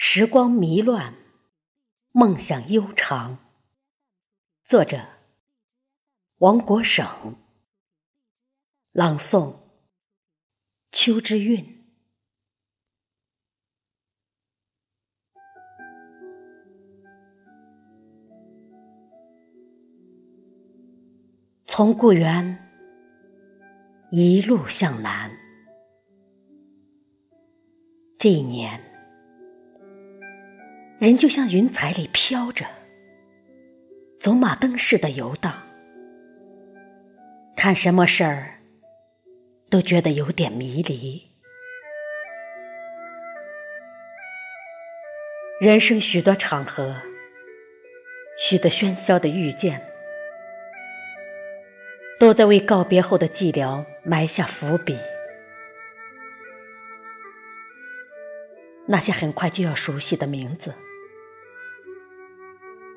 时光迷乱，梦想悠长。作者：王国省。朗诵：秋之韵。从故园一路向南，这一年。人就像云彩里飘着，走马灯似的游荡，看什么事儿都觉得有点迷离。人生许多场合，许多喧嚣的遇见，都在为告别后的寂寥埋下伏笔。那些很快就要熟悉的名字。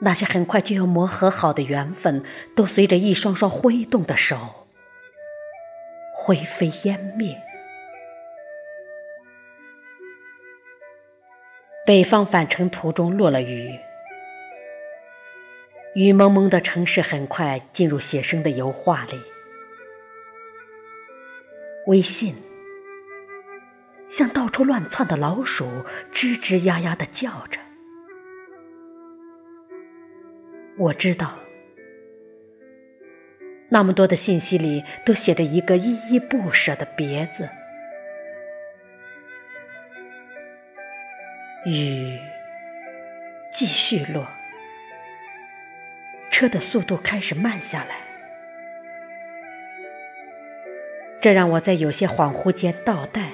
那些很快就要磨合好的缘分，都随着一双双挥动的手灰飞烟灭。北方返程途中落了雨，雨蒙蒙的城市很快进入写生的油画里。微信像到处乱窜的老鼠，吱吱呀呀的叫着。我知道，那么多的信息里都写着一个依依不舍的别字。雨继续落，车的速度开始慢下来，这让我在有些恍惚间倒带。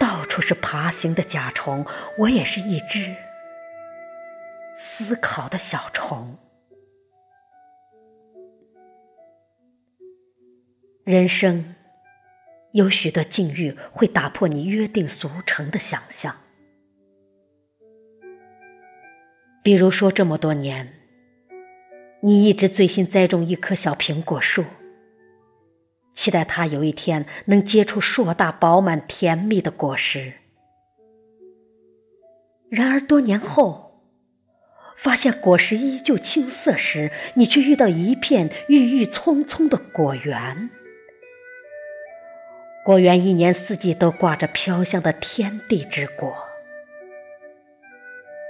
到处是爬行的甲虫，我也是一只。思考的小虫，人生有许多境遇会打破你约定俗成的想象。比如说，这么多年，你一直醉心栽种一棵小苹果树，期待它有一天能结出硕大饱满、甜蜜的果实。然而，多年后，发现果实依旧青涩时，你却遇到一片郁郁葱葱的果园。果园一年四季都挂着飘香的天地之果，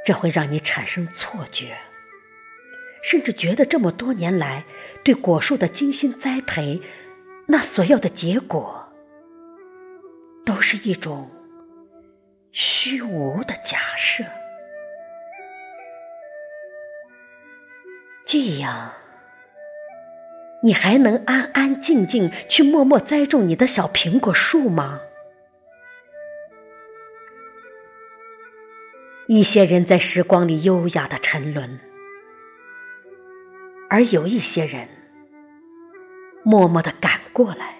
这会让你产生错觉，甚至觉得这么多年来对果树的精心栽培，那所要的结果，都是一种虚无的假设。这样，你还能安安静静去默默栽种你的小苹果树吗？一些人在时光里优雅的沉沦，而有一些人默默的赶过来。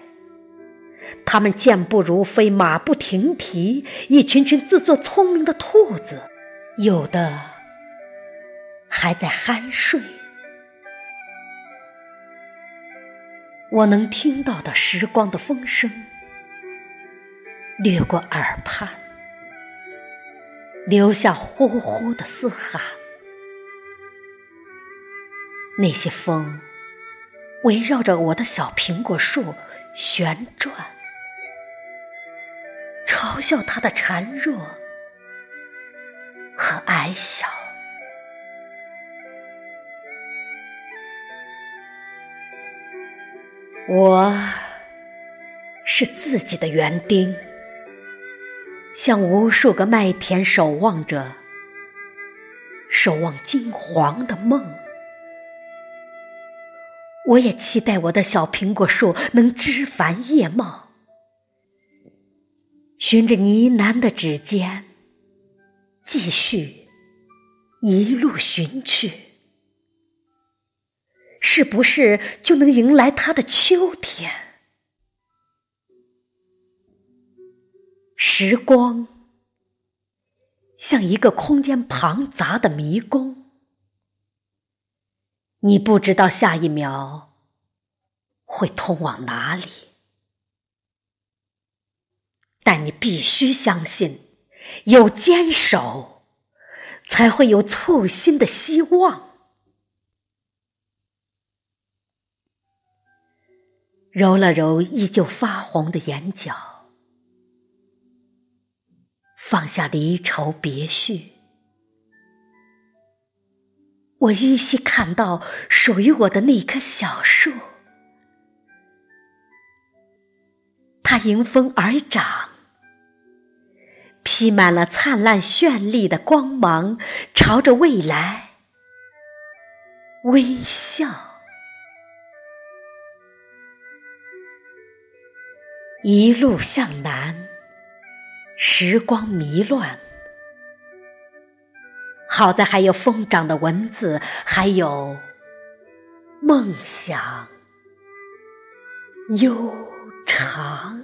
他们健步如飞，马不停蹄，一群群自作聪明的兔子，有的还在酣睡。我能听到的时光的风声，掠过耳畔，留下呼呼的嘶喊。那些风围绕着我的小苹果树旋转，嘲笑它的孱弱和矮小。我是自己的园丁，像无数个麦田守望着，守望金黄的梦。我也期待我的小苹果树能枝繁叶茂，循着呢喃的指尖，继续一路寻去。是不是就能迎来他的秋天？时光像一个空间庞杂的迷宫，你不知道下一秒会通往哪里，但你必须相信，有坚守，才会有簇新的希望。揉了揉依旧发红的眼角，放下离愁别绪，我依稀看到属于我的那棵小树，它迎风而长，披满了灿烂绚丽的光芒，朝着未来微笑。一路向南，时光迷乱。好在还有疯长的文字，还有梦想悠长。